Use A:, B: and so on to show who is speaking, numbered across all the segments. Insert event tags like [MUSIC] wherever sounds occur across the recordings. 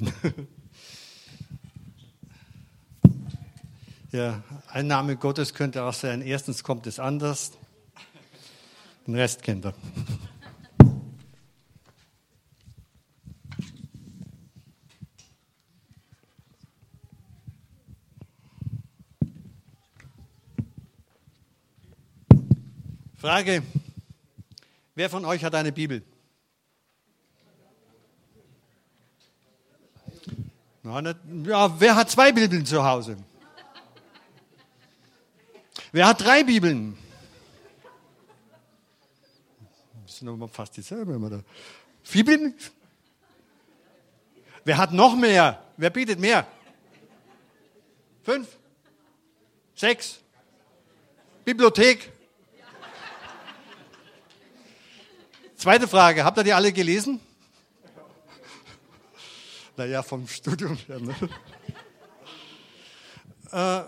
A: Amen. [LAUGHS] Ja, ein Name Gottes könnte auch sein, erstens kommt es anders, den Rest kennt er. [LAUGHS] Frage, wer von euch hat eine Bibel? Ja, wer hat zwei Bibeln zu Hause? Wer hat drei Bibeln? Das sind fast dieselbe. Vier Bibeln? Wer hat noch mehr? Wer bietet mehr? Fünf? Sechs? Bibliothek? Zweite Frage, habt ihr die alle gelesen? Naja, vom Studium her. Ne? [LAUGHS] äh,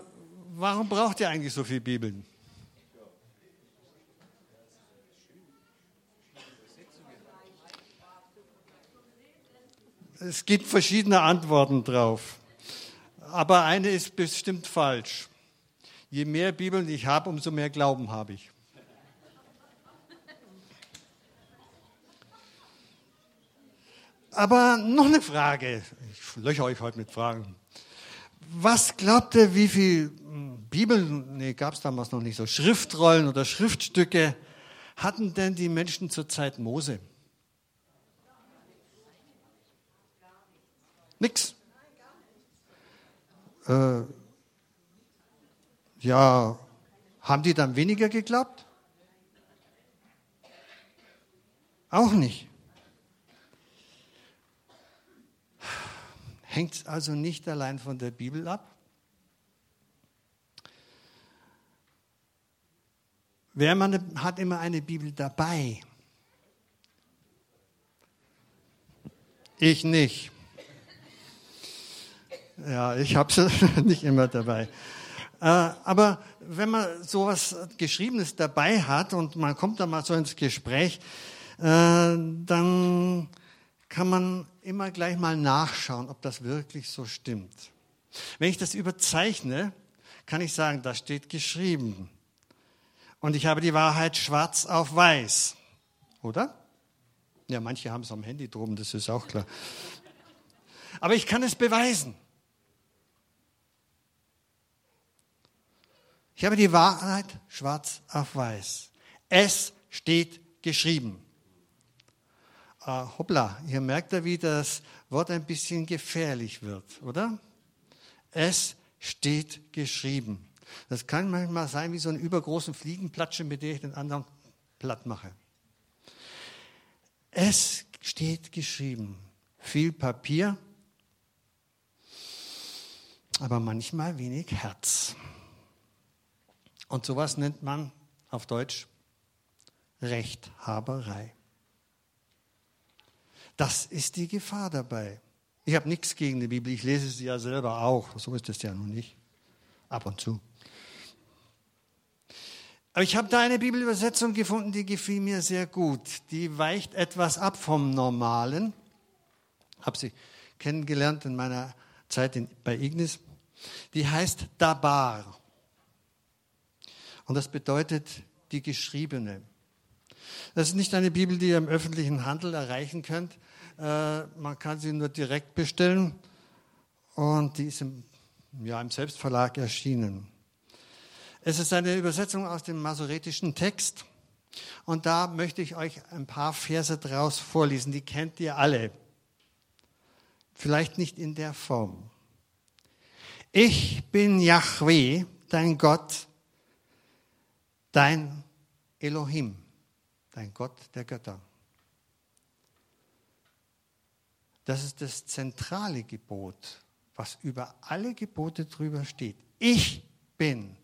A: warum braucht ihr eigentlich so viele Bibeln? Es gibt verschiedene Antworten drauf. Aber eine ist bestimmt falsch. Je mehr Bibeln ich habe, umso mehr Glauben habe ich. Aber noch eine Frage. Ich löcher euch heute mit Fragen. Was glaubt ihr, wie viel hm, Bibeln, nee, gab es damals noch nicht so, Schriftrollen oder Schriftstücke hatten denn die Menschen zur Zeit Mose? Nix. Äh, ja, haben die dann weniger geglaubt? Auch nicht. Hängt es also nicht allein von der Bibel ab? Wer man hat immer eine Bibel dabei? Ich nicht. Ja, ich habe sie [LAUGHS] nicht immer dabei. Äh, aber wenn man sowas Geschriebenes dabei hat und man kommt da mal so ins Gespräch, äh, dann kann man immer gleich mal nachschauen, ob das wirklich so stimmt. Wenn ich das überzeichne, kann ich sagen, da steht geschrieben. Und ich habe die Wahrheit schwarz auf weiß. Oder? Ja, manche haben es am Handy drum, das ist auch klar. Aber ich kann es beweisen. Ich habe die Wahrheit schwarz auf weiß. Es steht geschrieben äh, hoppla, hier merkt er, wie das Wort ein bisschen gefährlich wird, oder? Es steht geschrieben. Das kann manchmal sein wie so ein übergroßen Fliegenplatsche, mit dem ich den anderen platt mache. Es steht geschrieben. Viel Papier, aber manchmal wenig Herz. Und sowas nennt man auf Deutsch Rechthaberei. Das ist die Gefahr dabei. Ich habe nichts gegen die Bibel, ich lese sie ja selber auch. So ist es ja nun nicht. Ab und zu. Aber ich habe da eine Bibelübersetzung gefunden, die gefiel mir sehr gut. Die weicht etwas ab vom Normalen. Habe sie kennengelernt in meiner Zeit in, bei Ignis. Die heißt Dabar. Und das bedeutet die geschriebene. Das ist nicht eine Bibel, die ihr im öffentlichen Handel erreichen könnt. Äh, man kann sie nur direkt bestellen und die ist im, ja, im Selbstverlag erschienen. Es ist eine Übersetzung aus dem masoretischen Text und da möchte ich euch ein paar Verse draus vorlesen. Die kennt ihr alle. Vielleicht nicht in der Form. Ich bin Yahweh, dein Gott, dein Elohim dein Gott der Götter. Das ist das zentrale Gebot, was über alle Gebote drüber steht. Ich bin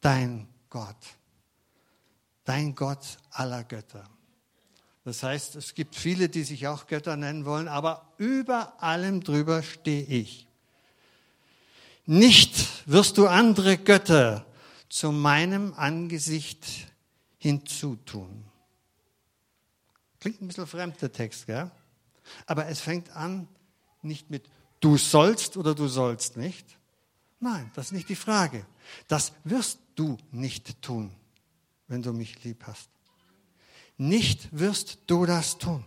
A: dein Gott, dein Gott aller Götter. Das heißt, es gibt viele, die sich auch Götter nennen wollen, aber über allem drüber stehe ich. Nicht wirst du andere Götter zu meinem Angesicht hinzutun. Klingt ein bisschen fremd, der Text, gell? Aber es fängt an, nicht mit du sollst oder du sollst nicht. Nein, das ist nicht die Frage. Das wirst du nicht tun, wenn du mich lieb hast. Nicht wirst du das tun.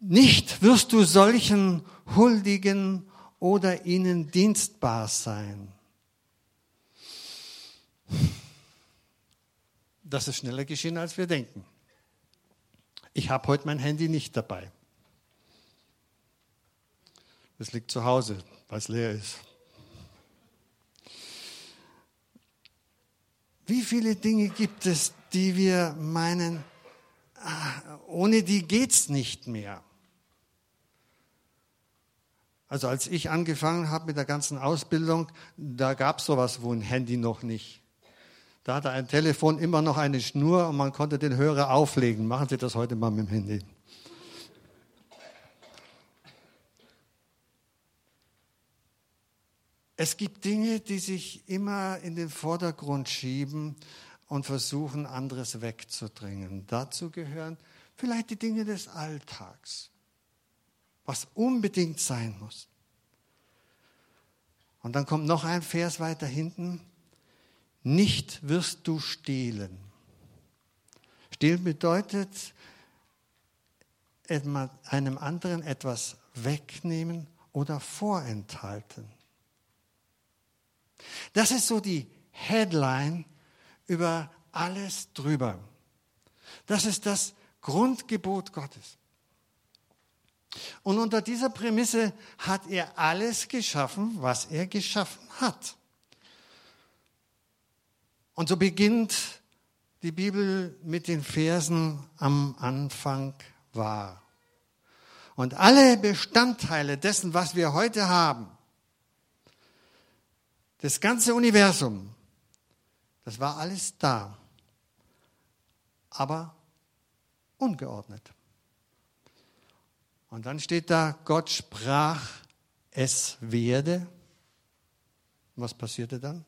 A: Nicht wirst du solchen huldigen oder ihnen dienstbar sein. Das ist schneller geschehen, als wir denken. Ich habe heute mein Handy nicht dabei. Es liegt zu Hause, weil es leer ist. Wie viele Dinge gibt es, die wir meinen, ah, ohne die geht es nicht mehr? Also als ich angefangen habe mit der ganzen Ausbildung, da gab es sowas wo ein Handy noch nicht. Da hatte ein Telefon immer noch eine Schnur und man konnte den Hörer auflegen. Machen Sie das heute mal mit dem Handy. Es gibt Dinge, die sich immer in den Vordergrund schieben und versuchen, anderes wegzudrängen. Dazu gehören vielleicht die Dinge des Alltags was unbedingt sein muss. Und dann kommt noch ein Vers weiter hinten. Nicht wirst du stehlen. Stehlen bedeutet, einem anderen etwas wegnehmen oder vorenthalten. Das ist so die Headline über alles drüber. Das ist das Grundgebot Gottes. Und unter dieser Prämisse hat er alles geschaffen, was er geschaffen hat. Und so beginnt die Bibel mit den Versen am Anfang war. Und alle Bestandteile dessen, was wir heute haben, das ganze Universum, das war alles da, aber ungeordnet. Und dann steht da, Gott sprach, es werde. Was passierte dann?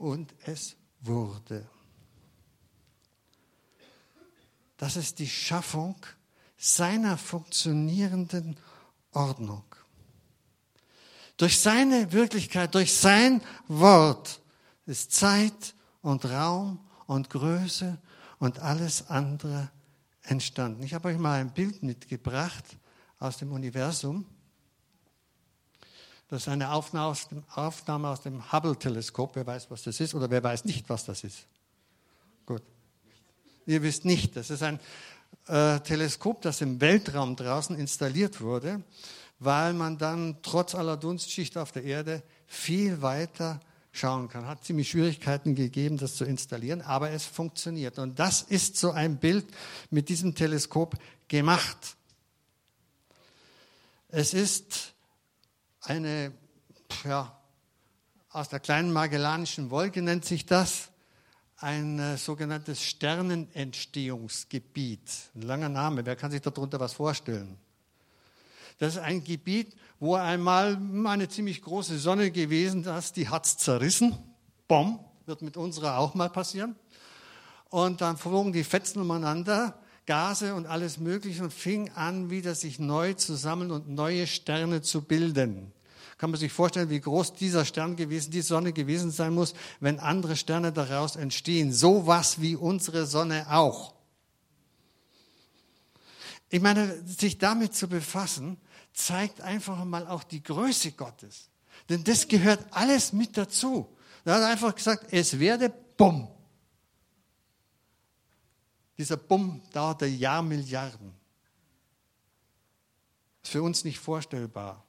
A: Und es wurde. Das ist die Schaffung seiner funktionierenden Ordnung. Durch seine Wirklichkeit, durch sein Wort ist Zeit und Raum und Größe und alles andere entstanden. Ich habe euch mal ein Bild mitgebracht aus dem Universum. Das ist eine Aufnahme aus dem, Hubble-Teleskop. Wer weiß, was das ist oder wer weiß nicht, was das ist? Gut. Ihr wisst nicht. Das ist ein äh, Teleskop, das im Weltraum draußen installiert wurde, weil man dann trotz aller Dunstschicht auf der Erde viel weiter schauen kann. Hat ziemlich Schwierigkeiten gegeben, das zu installieren, aber es funktioniert. Und das ist so ein Bild mit diesem Teleskop gemacht. Es ist eine, ja, aus der kleinen Magellanischen Wolke nennt sich das, ein äh, sogenanntes Sternenentstehungsgebiet. Ein langer Name, wer kann sich darunter was vorstellen? Das ist ein Gebiet, wo einmal eine ziemlich große Sonne gewesen ist, die hat es zerrissen. Bom, wird mit unserer auch mal passieren. Und dann flogen die Fetzen umeinander, Gase und alles Mögliche und fing an, wieder sich neu zu sammeln und neue Sterne zu bilden. Kann man sich vorstellen, wie groß dieser Stern gewesen, die Sonne gewesen sein muss, wenn andere Sterne daraus entstehen. So was wie unsere Sonne auch. Ich meine, sich damit zu befassen, zeigt einfach mal auch die Größe Gottes. Denn das gehört alles mit dazu. Er hat einfach gesagt, es werde Bumm. Dieser Bumm dauerte Jahrmilliarden. Ist für uns nicht vorstellbar.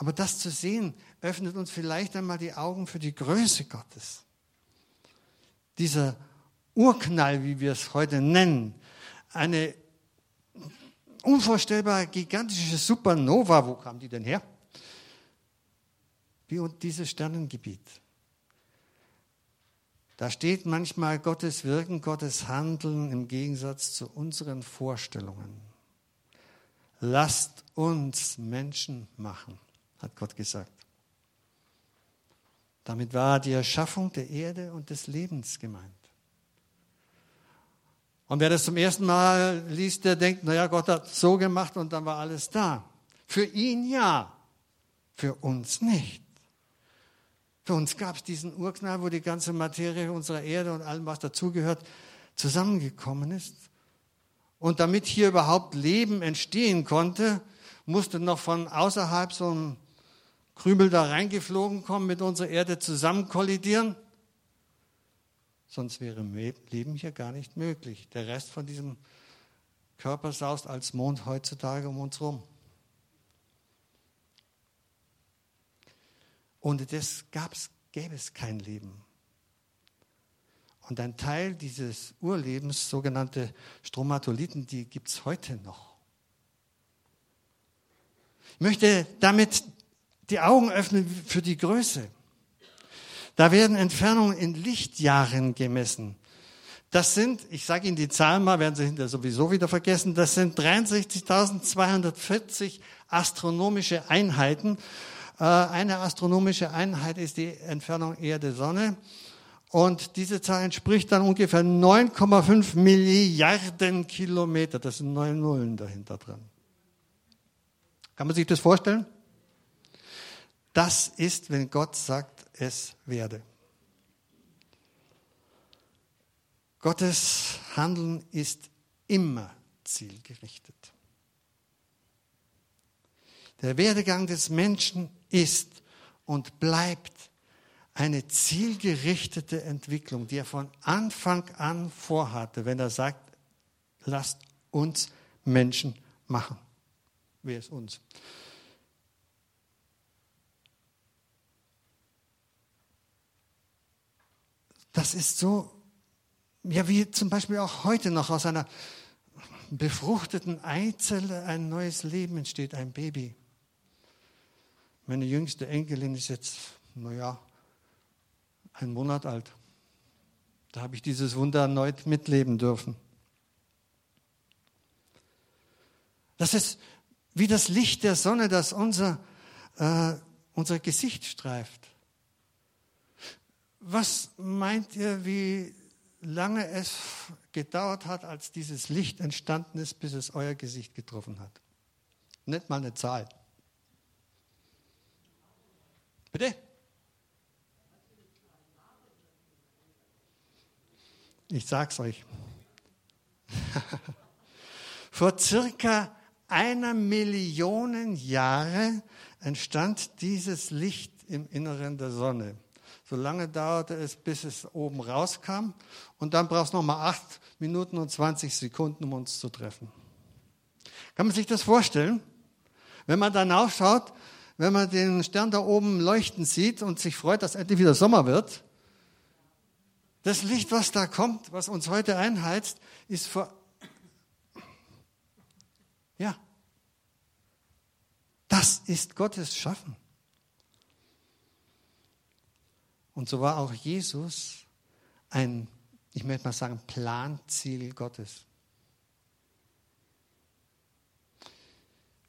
A: Aber das zu sehen, öffnet uns vielleicht einmal die Augen für die Größe Gottes. Dieser Urknall, wie wir es heute nennen, eine unvorstellbar gigantische Supernova, wo kam die denn her? Wie und dieses Sternengebiet. Da steht manchmal Gottes Wirken, Gottes Handeln im Gegensatz zu unseren Vorstellungen. Lasst uns Menschen machen, hat Gott gesagt. Damit war die Erschaffung der Erde und des Lebens gemeint. Und wer das zum ersten Mal liest, der denkt, naja, Gott hat so gemacht und dann war alles da. Für ihn ja, für uns nicht. Für uns gab es diesen Urknall, wo die ganze Materie unserer Erde und allem, was dazugehört, zusammengekommen ist. Und damit hier überhaupt Leben entstehen konnte, musste noch von außerhalb so ein Krümel da reingeflogen kommen, mit unserer Erde zusammen kollidieren. Sonst wäre Leben hier gar nicht möglich. Der Rest von diesem Körper saust als Mond heutzutage um uns herum. Ohne das gab's, gäbe es kein Leben. Und ein Teil dieses Urlebens, sogenannte Stromatoliten, die gibt es heute noch. Ich möchte damit die Augen öffnen für die Größe. Da werden Entfernungen in Lichtjahren gemessen. Das sind, ich sage Ihnen die Zahlen mal, werden Sie hinterher sowieso wieder vergessen, das sind 63.240 astronomische Einheiten. Äh, eine astronomische Einheit ist die Entfernung Erde-Sonne. Und diese Zahl entspricht dann ungefähr 9,5 Milliarden Kilometer. Das sind neun Nullen dahinter drin. Kann man sich das vorstellen? Das ist, wenn Gott sagt, es werde. Gottes Handeln ist immer zielgerichtet. Der Werdegang des Menschen ist und bleibt eine zielgerichtete Entwicklung, die er von Anfang an vorhatte, wenn er sagt, lasst uns Menschen machen. Wer ist uns? Das ist so, ja, wie zum Beispiel auch heute noch aus einer befruchteten Eizelle ein neues Leben entsteht, ein Baby. Meine jüngste Enkelin ist jetzt, naja, ein Monat alt. Da habe ich dieses Wunder erneut mitleben dürfen. Das ist wie das Licht der Sonne, das unser, äh, unser Gesicht streift. Was meint ihr, wie lange es gedauert hat, als dieses Licht entstanden ist, bis es euer Gesicht getroffen hat? Nicht mal eine Zahl. Bitte? Ich sag's euch. [LAUGHS] Vor circa einer Million Jahre entstand dieses Licht im Inneren der Sonne. So lange dauerte es, bis es oben rauskam. Und dann brauchst du nochmal acht Minuten und 20 Sekunden, um uns zu treffen. Kann man sich das vorstellen? Wenn man dann aufschaut, wenn man den Stern da oben leuchten sieht und sich freut, dass endlich wieder Sommer wird, das Licht, was da kommt, was uns heute einheizt, ist vor. Ja. Das ist Gottes Schaffen. Und so war auch Jesus ein, ich möchte mal sagen, Planziel Gottes.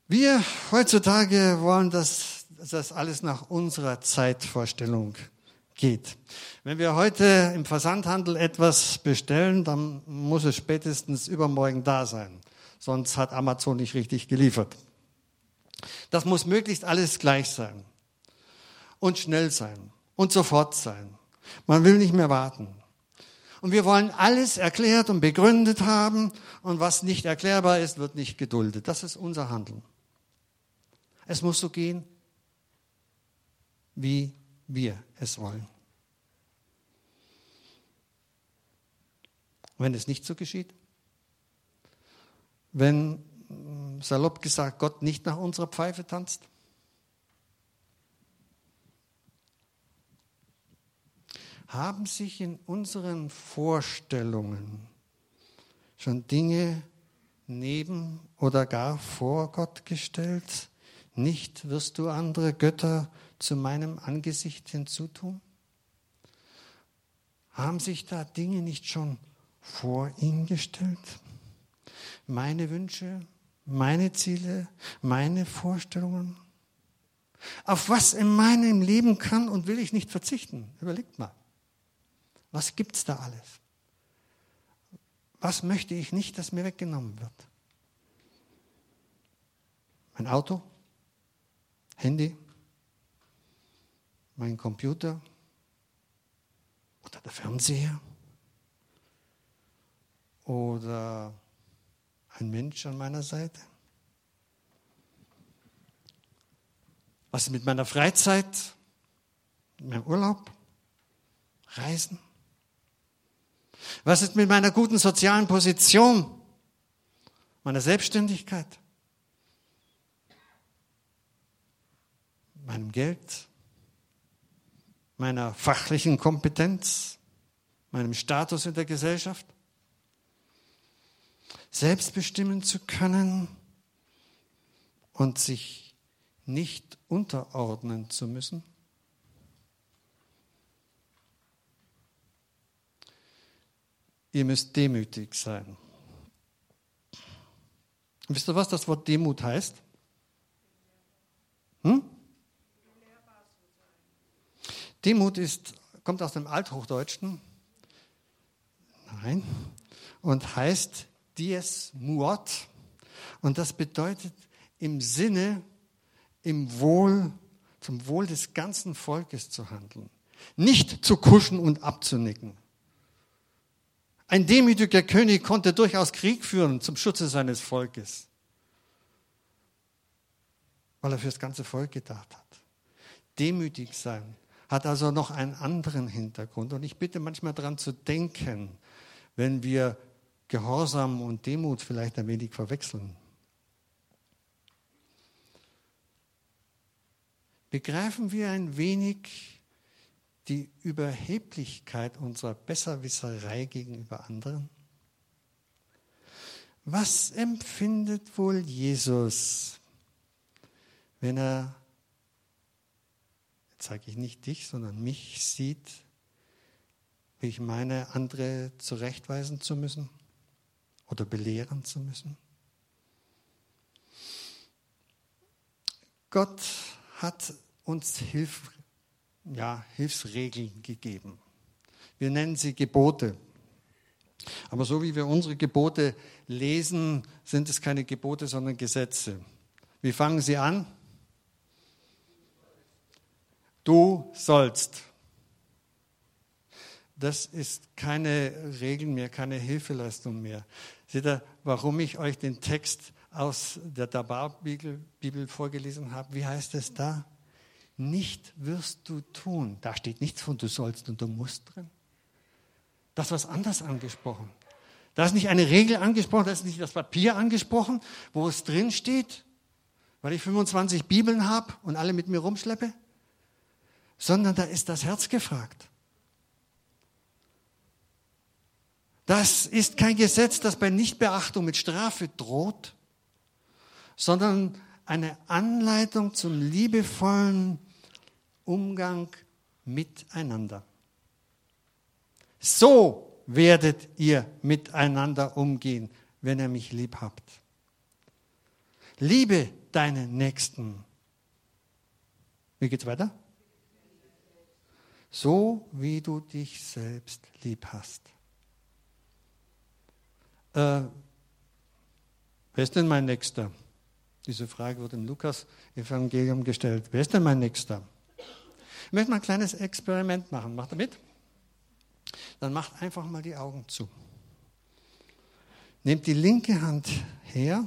A: Wir heutzutage wollen, dass das alles nach unserer Zeitvorstellung geht. Wenn wir heute im Versandhandel etwas bestellen, dann muss es spätestens übermorgen da sein. Sonst hat Amazon nicht richtig geliefert. Das muss möglichst alles gleich sein und schnell sein und sofort sein. Man will nicht mehr warten. Und wir wollen alles erklärt und begründet haben und was nicht erklärbar ist, wird nicht geduldet. Das ist unser Handeln. Es muss so gehen, wie wir es wollen. Wenn es nicht so geschieht, wenn salopp gesagt Gott nicht nach unserer Pfeife tanzt, haben sich in unseren Vorstellungen schon Dinge neben oder gar vor Gott gestellt? Nicht wirst du andere Götter zu meinem Angesicht hinzutun? Haben sich da Dinge nicht schon vor ihn gestellt? Meine Wünsche, meine Ziele, meine Vorstellungen? Auf was in meinem Leben kann und will ich nicht verzichten? Überlegt mal. Was gibt's da alles? Was möchte ich nicht, dass mir weggenommen wird? Mein Auto? Handy? Mein Computer? Oder der Fernseher? Oder ein Mensch an meiner Seite? Was ist mit meiner Freizeit? Mit meinem Urlaub? Reisen? Was ist mit meiner guten sozialen Position? Meiner Selbstständigkeit? Meinem Geld? Meiner fachlichen Kompetenz? Meinem Status in der Gesellschaft? Selbst bestimmen zu können und sich nicht unterordnen zu müssen? Ihr müsst demütig sein. Und wisst ihr, was das Wort Demut heißt? Hm? Demut ist, kommt aus dem Althochdeutschen. Nein. Und heißt dies muot. Und das bedeutet im Sinne, im Wohl, zum Wohl des ganzen Volkes zu handeln. Nicht zu kuschen und abzunicken. Ein demütiger König konnte durchaus Krieg führen zum Schutze seines Volkes, weil er für das ganze Volk gedacht hat. Demütig sein hat also noch einen anderen Hintergrund. Und ich bitte manchmal daran zu denken, wenn wir Gehorsam und Demut vielleicht ein wenig verwechseln. Begreifen wir ein wenig, die Überheblichkeit unserer Besserwisserei gegenüber anderen? Was empfindet wohl Jesus, wenn er, jetzt sage ich nicht dich, sondern mich sieht, wie ich meine, andere zurechtweisen zu müssen oder belehren zu müssen? Gott hat uns Hilfe ja, Hilfsregeln gegeben. Wir nennen sie Gebote. Aber so wie wir unsere Gebote lesen, sind es keine Gebote, sondern Gesetze. Wie fangen sie an? Du sollst. Das ist keine Regel mehr, keine Hilfeleistung mehr. Seht ihr, warum ich euch den Text aus der Dabar-Bibel vorgelesen habe? Wie heißt es da? Nicht wirst du tun. Da steht nichts von du sollst und du musst drin. Das ist was anders angesprochen. Da ist nicht eine Regel angesprochen, da ist nicht das Papier angesprochen, wo es drin steht, weil ich 25 Bibeln habe und alle mit mir rumschleppe, sondern da ist das Herz gefragt. Das ist kein Gesetz, das bei Nichtbeachtung mit Strafe droht, sondern eine Anleitung zum liebevollen Umgang miteinander. So werdet ihr miteinander umgehen, wenn ihr mich lieb habt. Liebe deinen Nächsten. Wie geht's weiter? So wie du dich selbst lieb hast. Äh, wer ist denn mein Nächster? Diese Frage wurde im Lukas-Evangelium gestellt. Wer ist denn mein Nächster? Ich möchte mal ein kleines Experiment machen. Macht ihr mit? Dann macht einfach mal die Augen zu. Nehmt die linke Hand her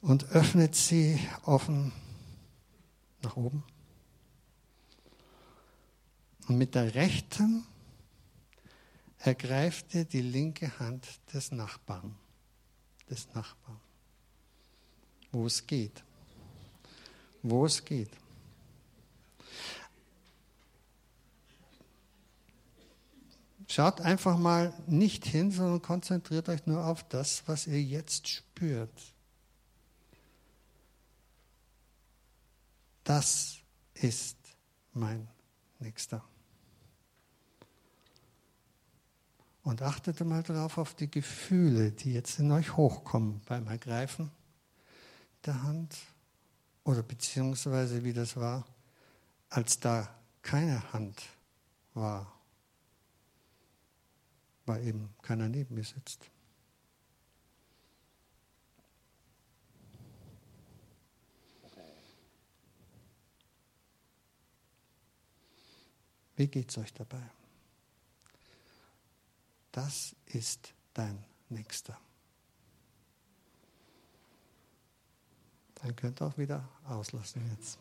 A: und öffnet sie offen nach oben. Und mit der rechten ergreift ihr die linke Hand des Nachbarn. Des Nachbarn. Wo es geht. Wo es geht. Schaut einfach mal nicht hin, sondern konzentriert euch nur auf das, was ihr jetzt spürt. Das ist mein Nächster. Und achtet mal darauf auf die Gefühle, die jetzt in euch hochkommen beim Ergreifen der Hand oder beziehungsweise wie das war, als da keine Hand war weil eben keiner neben mir sitzt. Wie geht es euch dabei? Das ist dein Nächster. Dann könnt ihr auch wieder auslassen jetzt.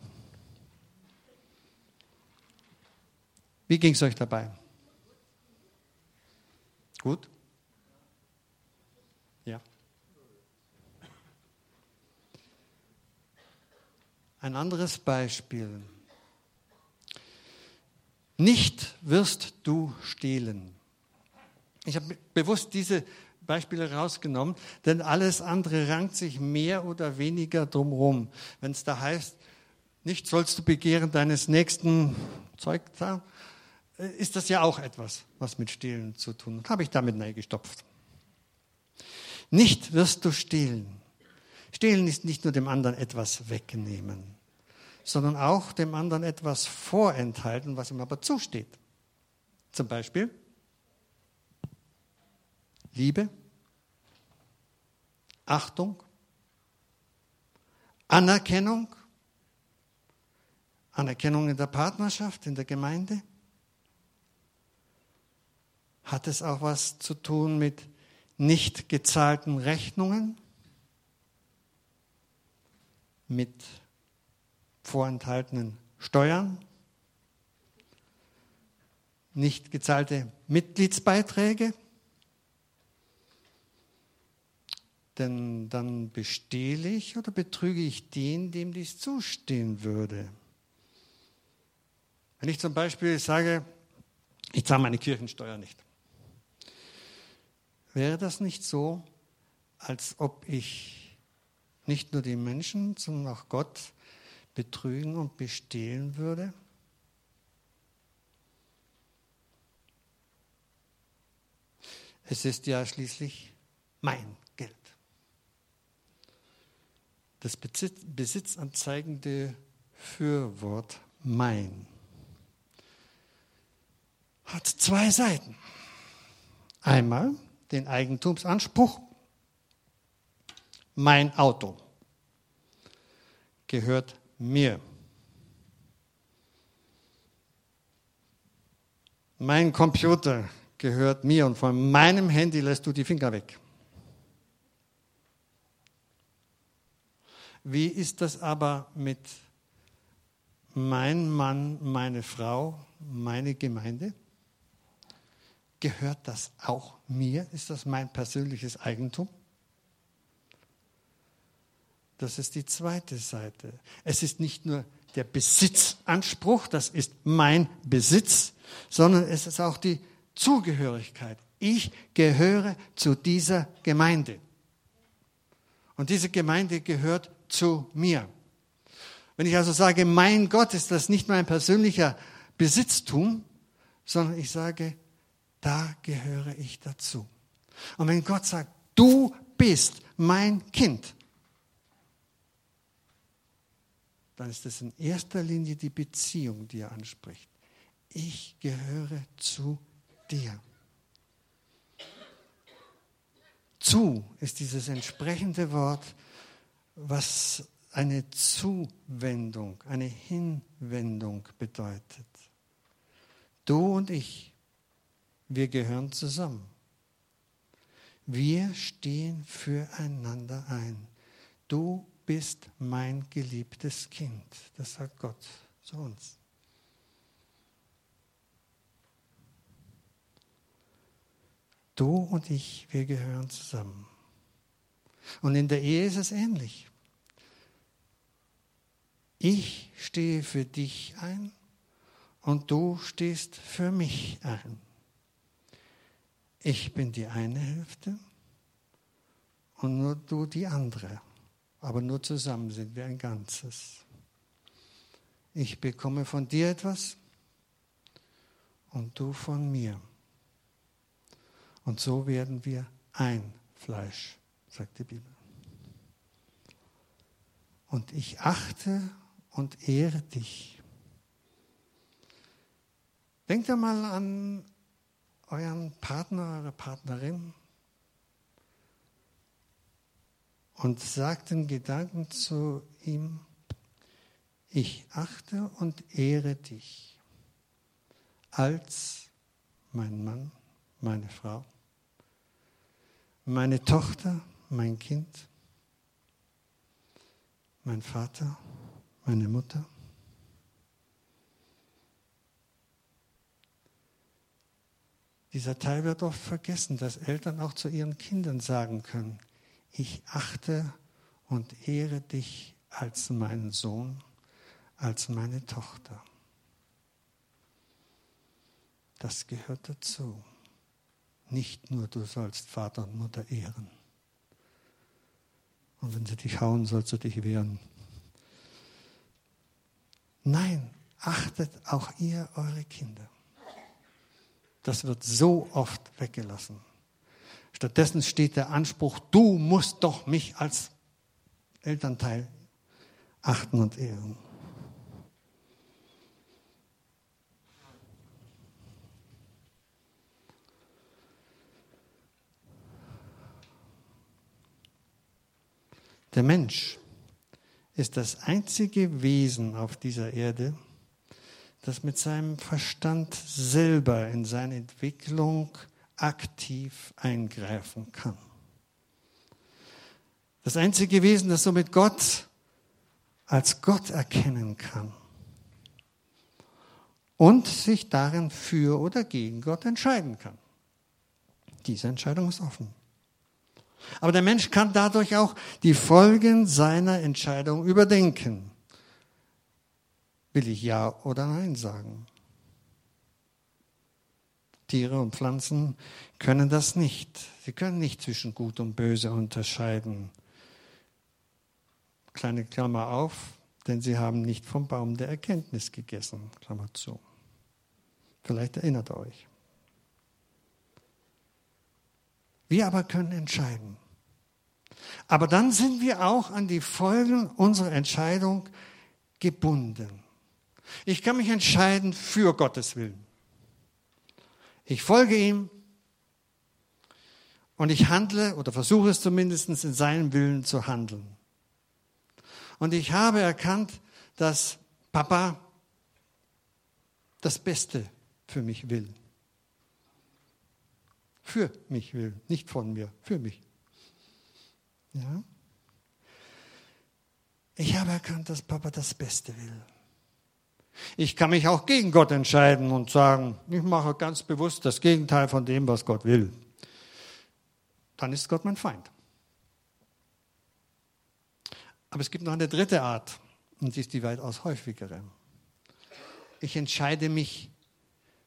A: Wie ging es euch dabei? Gut? Ja. Ein anderes Beispiel. Nicht wirst du stehlen. Ich habe bewusst diese Beispiele rausgenommen, denn alles andere rankt sich mehr oder weniger drumherum. Wenn es da heißt, nicht sollst du begehren deines nächsten Zeug da, ist das ja auch etwas, was mit Stehlen zu tun hat. Habe ich damit gestopft. Nicht wirst du stehlen. Stehlen ist nicht nur dem anderen etwas wegnehmen, sondern auch dem anderen etwas vorenthalten, was ihm aber zusteht. Zum Beispiel Liebe, Achtung, Anerkennung, Anerkennung in der Partnerschaft, in der Gemeinde. Hat es auch was zu tun mit nicht gezahlten Rechnungen, mit vorenthaltenen Steuern, nicht gezahlte Mitgliedsbeiträge? Denn dann bestehle ich oder betrüge ich den, dem dies zustehen würde. Wenn ich zum Beispiel sage, ich zahle meine Kirchensteuer nicht, wäre das nicht so, als ob ich nicht nur die Menschen, sondern auch Gott betrügen und bestehlen würde? Es ist ja schließlich mein Geld das besitzanzeigende Fürwort mein hat zwei Seiten. Einmal den Eigentumsanspruch, mein Auto gehört mir. Mein Computer gehört mir und von meinem Handy lässt du die Finger weg. Wie ist das aber mit mein Mann, meine Frau, meine Gemeinde? Gehört das auch mir? Ist das mein persönliches Eigentum? Das ist die zweite Seite. Es ist nicht nur der Besitzanspruch, das ist mein Besitz, sondern es ist auch die Zugehörigkeit. Ich gehöre zu dieser Gemeinde. Und diese Gemeinde gehört zu mir. Wenn ich also sage, mein Gott, ist das nicht mein persönlicher Besitztum, sondern ich sage, da gehöre ich dazu. Und wenn Gott sagt, du bist mein Kind, dann ist es in erster Linie die Beziehung, die er anspricht. Ich gehöre zu dir. Zu ist dieses entsprechende Wort, was eine Zuwendung, eine Hinwendung bedeutet. Du und ich, wir gehören zusammen. Wir stehen füreinander ein. Du bist mein geliebtes Kind. Das sagt Gott zu uns. Du und ich, wir gehören zusammen. Und in der Ehe ist es ähnlich. Ich stehe für dich ein und du stehst für mich ein. Ich bin die eine Hälfte und nur du die andere. Aber nur zusammen sind wir ein Ganzes. Ich bekomme von dir etwas und du von mir. Und so werden wir ein Fleisch sagt die Bibel. Und ich achte und ehre dich. Denkt einmal an euren Partner, eure Partnerin und sagt in Gedanken zu ihm, ich achte und ehre dich als mein Mann, meine Frau, meine Tochter, mein Kind, mein Vater, meine Mutter. Dieser Teil wird oft vergessen, dass Eltern auch zu ihren Kindern sagen können, ich achte und ehre dich als meinen Sohn, als meine Tochter. Das gehört dazu. Nicht nur du sollst Vater und Mutter ehren. Und wenn sie dich hauen, sollst du dich wehren. Nein, achtet auch ihr eure Kinder. Das wird so oft weggelassen. Stattdessen steht der Anspruch, du musst doch mich als Elternteil achten und ehren. Der Mensch ist das einzige Wesen auf dieser Erde, das mit seinem Verstand selber in seine Entwicklung aktiv eingreifen kann. Das einzige Wesen, das somit Gott als Gott erkennen kann und sich darin für oder gegen Gott entscheiden kann. Diese Entscheidung ist offen. Aber der Mensch kann dadurch auch die Folgen seiner Entscheidung überdenken. Will ich Ja oder Nein sagen? Tiere und Pflanzen können das nicht. Sie können nicht zwischen Gut und Böse unterscheiden. Kleine Klammer auf, denn sie haben nicht vom Baum der Erkenntnis gegessen. Klammer zu. Vielleicht erinnert ihr euch. Wir aber können entscheiden. Aber dann sind wir auch an die Folgen unserer Entscheidung gebunden. Ich kann mich entscheiden für Gottes Willen. Ich folge ihm und ich handle oder versuche es zumindest in seinem Willen zu handeln. Und ich habe erkannt, dass Papa das Beste für mich will. Für mich will, nicht von mir, für mich. Ja? Ich habe erkannt, dass Papa das Beste will. Ich kann mich auch gegen Gott entscheiden und sagen, ich mache ganz bewusst das Gegenteil von dem, was Gott will. Dann ist Gott mein Feind. Aber es gibt noch eine dritte Art, und die ist die weitaus häufigere. Ich entscheide mich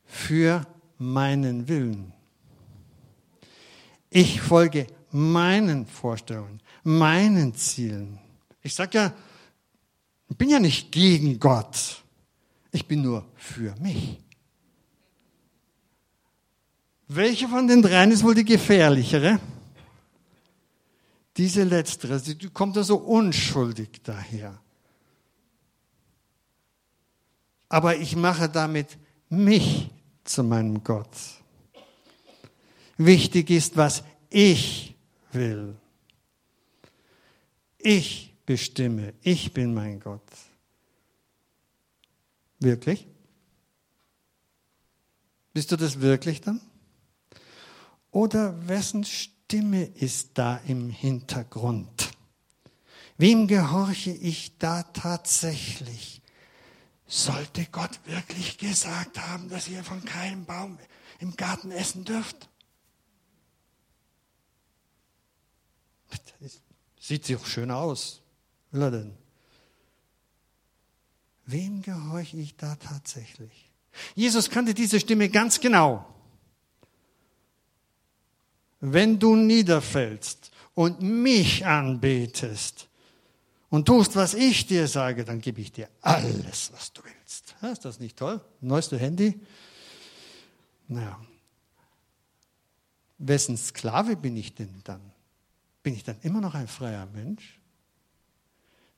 A: für meinen Willen. Ich folge meinen Vorstellungen, meinen Zielen. Ich sage ja, ich bin ja nicht gegen Gott. Ich bin nur für mich. Welche von den dreien ist wohl die gefährlichere? Diese letztere, sie kommt ja so unschuldig daher. Aber ich mache damit mich zu meinem Gott. Wichtig ist, was ich will. Ich bestimme, ich bin mein Gott. Wirklich? Bist du das wirklich dann? Oder wessen Stimme ist da im Hintergrund? Wem gehorche ich da tatsächlich? Sollte Gott wirklich gesagt haben, dass ihr von keinem Baum im Garten essen dürft? Sieht sich auch schön aus. Will er denn? Wem gehorche ich da tatsächlich? Jesus kannte diese Stimme ganz genau. Wenn du niederfällst und mich anbetest und tust, was ich dir sage, dann gebe ich dir alles, was du willst. Ist das nicht toll? Neueste Handy? Naja. Wessen Sklave bin ich denn dann? Bin ich dann immer noch ein freier Mensch?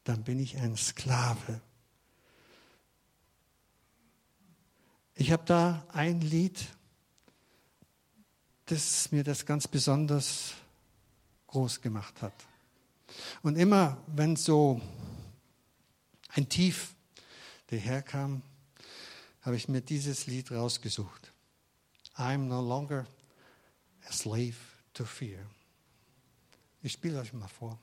A: Dann bin ich ein Sklave Ich habe da ein Lied,
B: das mir das ganz besonders groß gemacht hat. Und immer, wenn so ein Tief daherkam, habe ich mir dieses Lied rausgesucht. I'm no longer a slave to fear. Ich spiele euch mal vor.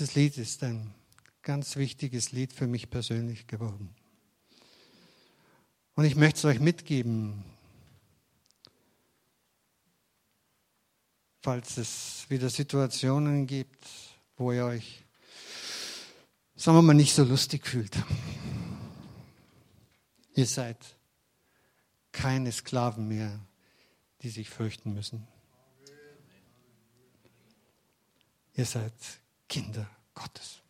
B: Dieses Lied ist ein ganz wichtiges Lied für mich persönlich geworden. Und ich möchte es euch mitgeben, falls es wieder Situationen gibt, wo ihr euch, sagen wir mal, nicht so lustig fühlt. Ihr seid keine Sklaven mehr, die sich fürchten müssen. Ihr seid Kinder Gottes.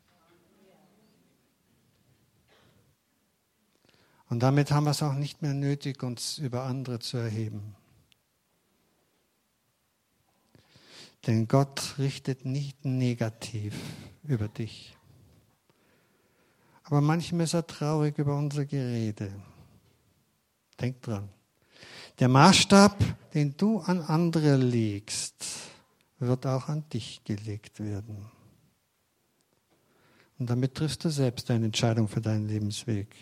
A: Und damit haben wir es auch nicht mehr nötig, uns über andere zu erheben. Denn Gott richtet nicht negativ über dich. Aber manchmal ist er traurig über unser Gerede. Denk dran. Der Maßstab, den du an andere legst, wird auch an dich gelegt werden. Und damit triffst du selbst eine Entscheidung für deinen Lebensweg.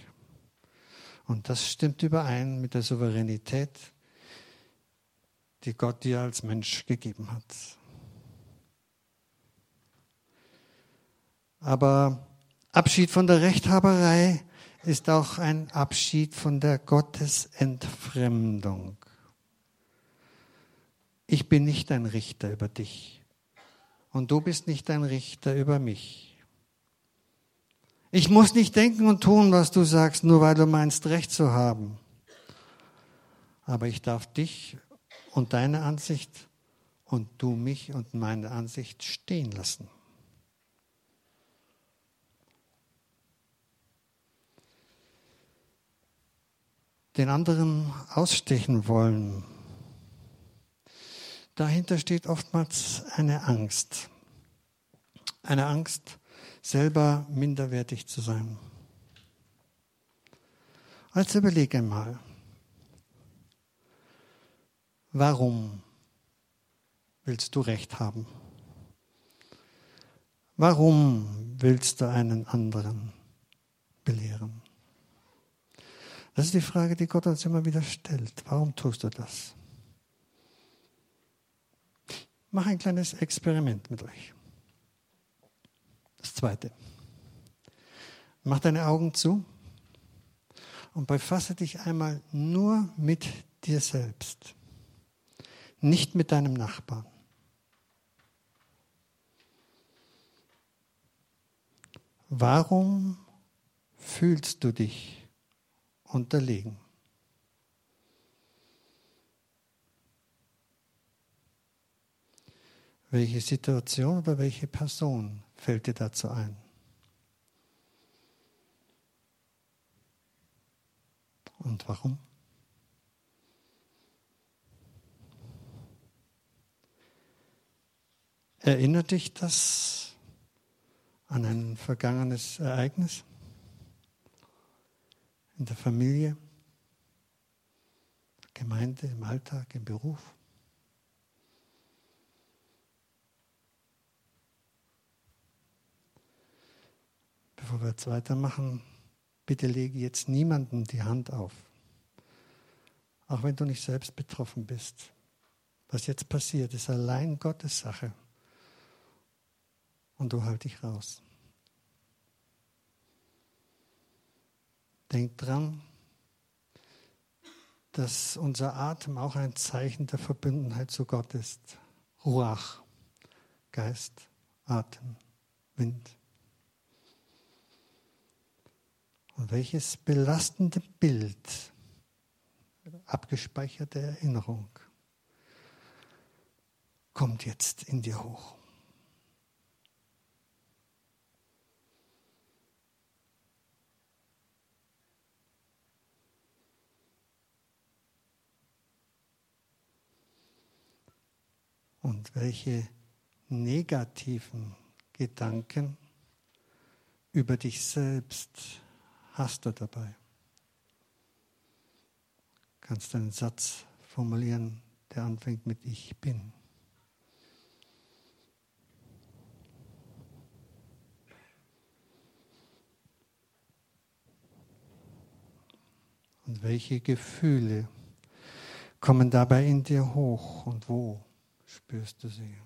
A: Und das stimmt überein mit der Souveränität, die Gott dir als Mensch gegeben hat. Aber Abschied von der Rechthaberei ist auch ein Abschied von der Gottesentfremdung. Ich bin nicht ein Richter über dich und du bist nicht ein Richter über mich. Ich muss nicht denken und tun, was du sagst, nur weil du meinst, Recht zu haben. Aber ich darf dich und deine Ansicht und du mich und meine Ansicht stehen lassen. Den anderen ausstechen wollen, dahinter steht oftmals eine Angst. Eine Angst, selber minderwertig zu sein. Also überlege einmal, warum willst du Recht haben? Warum willst du einen anderen belehren? Das ist die Frage, die Gott uns immer wieder stellt. Warum tust du das? Mach ein kleines Experiment mit euch. Das zweite. Mach deine Augen zu und befasse dich einmal nur mit dir selbst, nicht mit deinem Nachbarn. Warum fühlst du dich unterlegen? Welche Situation oder welche Person fällt dir dazu ein? Und warum? Erinnert dich das an ein vergangenes Ereignis in der Familie, Gemeinde, im Alltag, im Beruf? Bevor wir jetzt weitermachen, bitte lege jetzt niemandem die Hand auf. Auch wenn du nicht selbst betroffen bist. Was jetzt passiert, ist allein Gottes Sache. Und du halt dich raus. Denk dran, dass unser Atem auch ein Zeichen der Verbundenheit zu Gott ist. Ruach, Geist, Atem, Wind. Und welches belastende Bild, abgespeicherte Erinnerung, kommt jetzt in dir hoch. Und welche negativen Gedanken über dich selbst hast du dabei? Kannst einen Satz formulieren, der anfängt mit Ich bin. Und welche Gefühle kommen dabei in dir hoch und wo spürst du sie?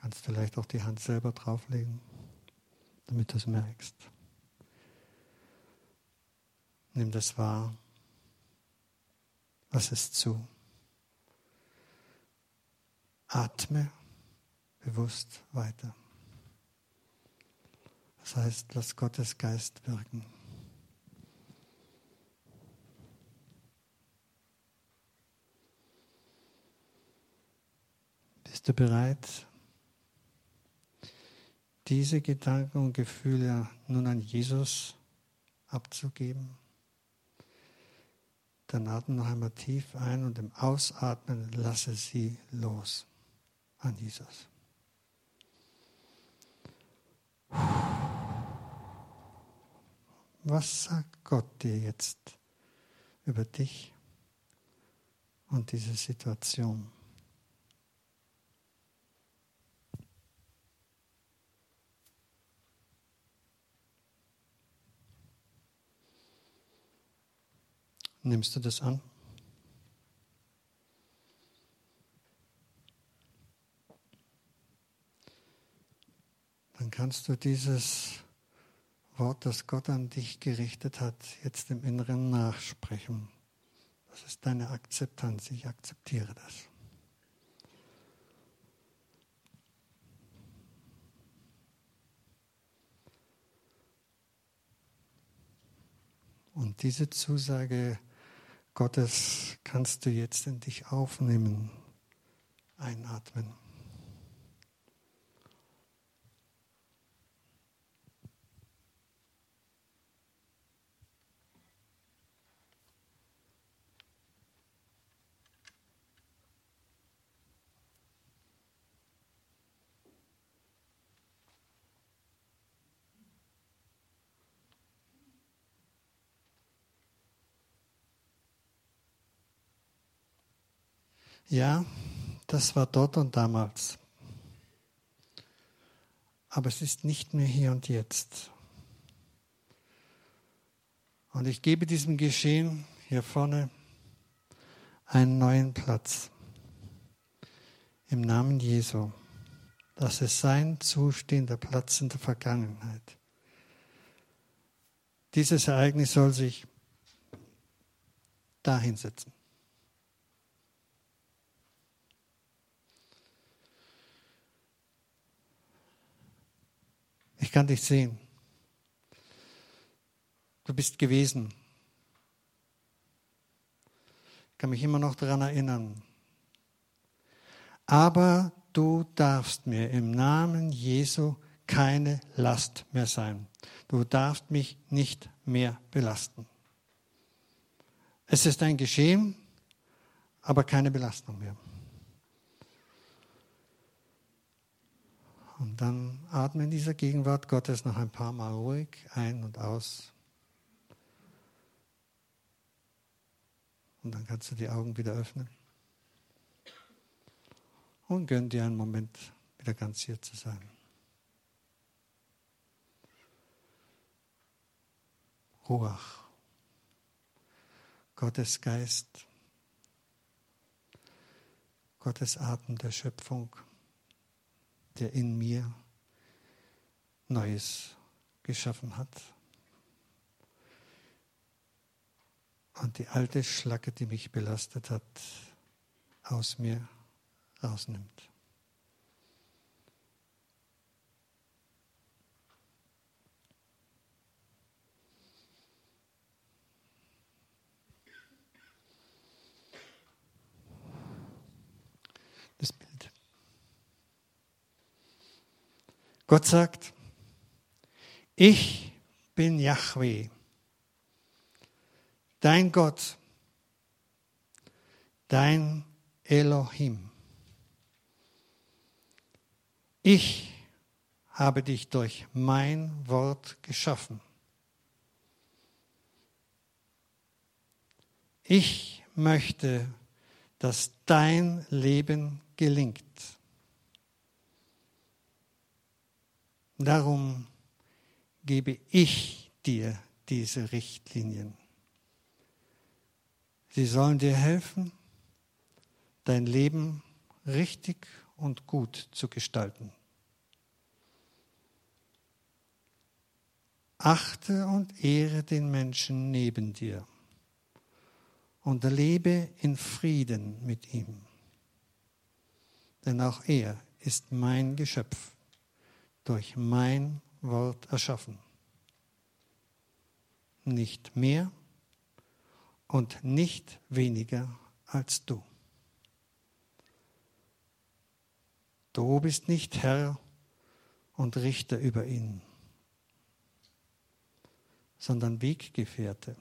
A: Kannst vielleicht auch die Hand selber drauflegen, damit du es merkst. Nimm das wahr. Lass es zu. Atme bewusst weiter. Das heißt, lass Gottes Geist wirken. Bist du bereit, diese Gedanken und Gefühle nun an Jesus abzugeben. Dann atme noch einmal tief ein und im Ausatmen lasse sie los an Jesus. Was sagt Gott dir jetzt über dich und diese Situation? Nimmst du das an? Dann kannst du dieses Wort, das Gott an dich gerichtet hat, jetzt im Inneren nachsprechen. Das ist deine Akzeptanz. Ich akzeptiere das. Und diese Zusage Gottes kannst du jetzt in dich aufnehmen, einatmen. Ja, das war dort und damals. Aber es ist nicht mehr hier und jetzt. Und ich gebe diesem Geschehen hier vorne einen neuen Platz. Im Namen Jesu. Das ist sein zustehender Platz in der Vergangenheit. Dieses Ereignis soll sich dahin setzen. Ich kann dich sehen. Du bist gewesen. Ich kann mich immer noch daran erinnern. Aber du darfst mir im Namen Jesu keine Last mehr sein. Du darfst mich nicht mehr belasten. Es ist ein Geschehen, aber keine Belastung mehr. Und dann atme in dieser Gegenwart Gottes noch ein paar Mal ruhig ein und aus. Und dann kannst du die Augen wieder öffnen. Und gönn dir einen Moment, wieder ganz hier zu sein. Ruach. Gottes Geist. Gottes Atem der Schöpfung der in mir Neues geschaffen hat. Und die alte Schlacke, die mich belastet hat, aus mir rausnimmt. Gott sagt, ich bin Yahweh, dein Gott, dein Elohim. Ich habe dich durch mein Wort geschaffen. Ich möchte, dass dein Leben gelingt. Darum gebe ich dir diese Richtlinien. Sie sollen dir helfen, dein Leben richtig und gut zu gestalten. Achte und ehre den Menschen neben dir und lebe in Frieden mit ihm. Denn auch er ist mein Geschöpf durch mein Wort erschaffen. Nicht mehr und nicht weniger als du. Du bist nicht Herr und Richter über ihn, sondern Weggefährte.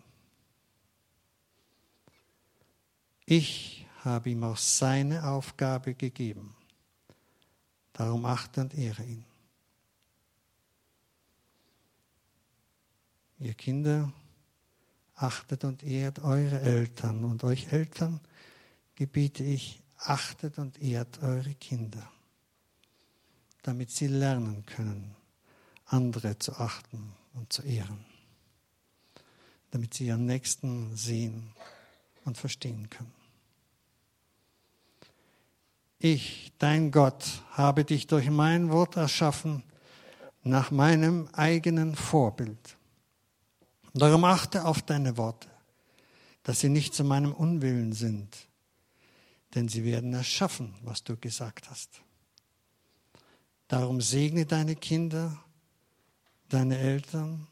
A: Ich habe ihm auch seine Aufgabe gegeben. Darum achte und ehre ihn. Ihr Kinder, achtet und ehrt eure Eltern und euch Eltern gebiete ich, achtet und ehrt eure Kinder, damit sie lernen können, andere zu achten und zu ehren, damit sie ihren Nächsten sehen und verstehen können. Ich, dein Gott, habe dich durch mein Wort erschaffen, nach meinem eigenen Vorbild. Darum achte auf deine Worte, dass sie nicht zu meinem Unwillen sind, denn sie werden erschaffen, was du gesagt hast. Darum segne deine Kinder, deine Eltern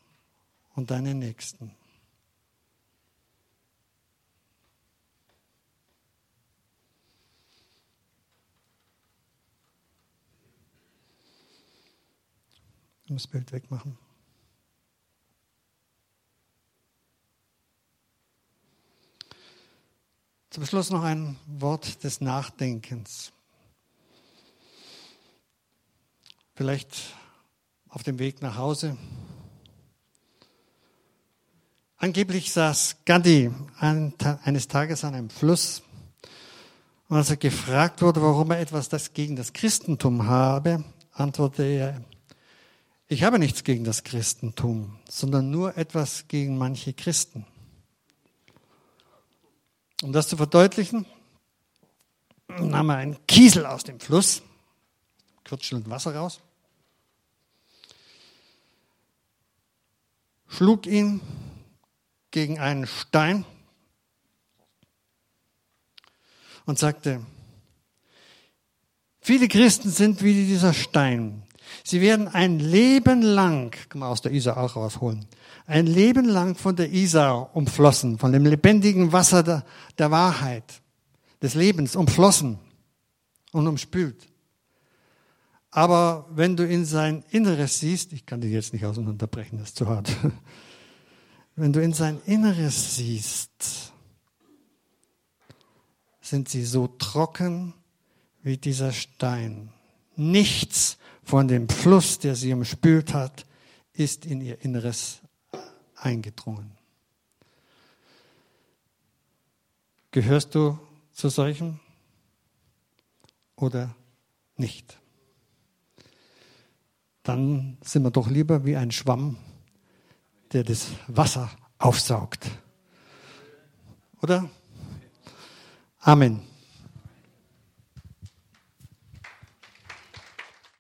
A: und deine Nächsten. Ich muss das Bild wegmachen. Zum Schluss noch ein Wort des Nachdenkens. Vielleicht auf dem Weg nach Hause. Angeblich saß Gandhi eines Tages an einem Fluss und als er gefragt wurde, warum er etwas das gegen das Christentum habe, antwortete er, ich habe nichts gegen das Christentum, sondern nur etwas gegen manche Christen. Um das zu verdeutlichen, nahm er einen Kiesel aus dem Fluss, kürzelt Wasser raus, schlug ihn gegen einen Stein und sagte, viele Christen sind wie dieser Stein. Sie werden ein Leben lang, kann man aus der Isar auch rausholen, ein Leben lang von der Isar umflossen, von dem lebendigen Wasser der, der Wahrheit, des Lebens umflossen und umspült. Aber wenn du in sein Inneres siehst, ich kann dich jetzt nicht auseinanderbrechen, das ist zu hart. [LAUGHS] Wenn du in sein Inneres siehst, sind sie so trocken wie dieser Stein. Nichts von dem Fluss, der sie umspült hat, ist in ihr Inneres eingedrungen. Gehörst du zu solchen oder nicht? Dann sind wir doch lieber wie ein Schwamm, der das Wasser aufsaugt. Oder? Amen.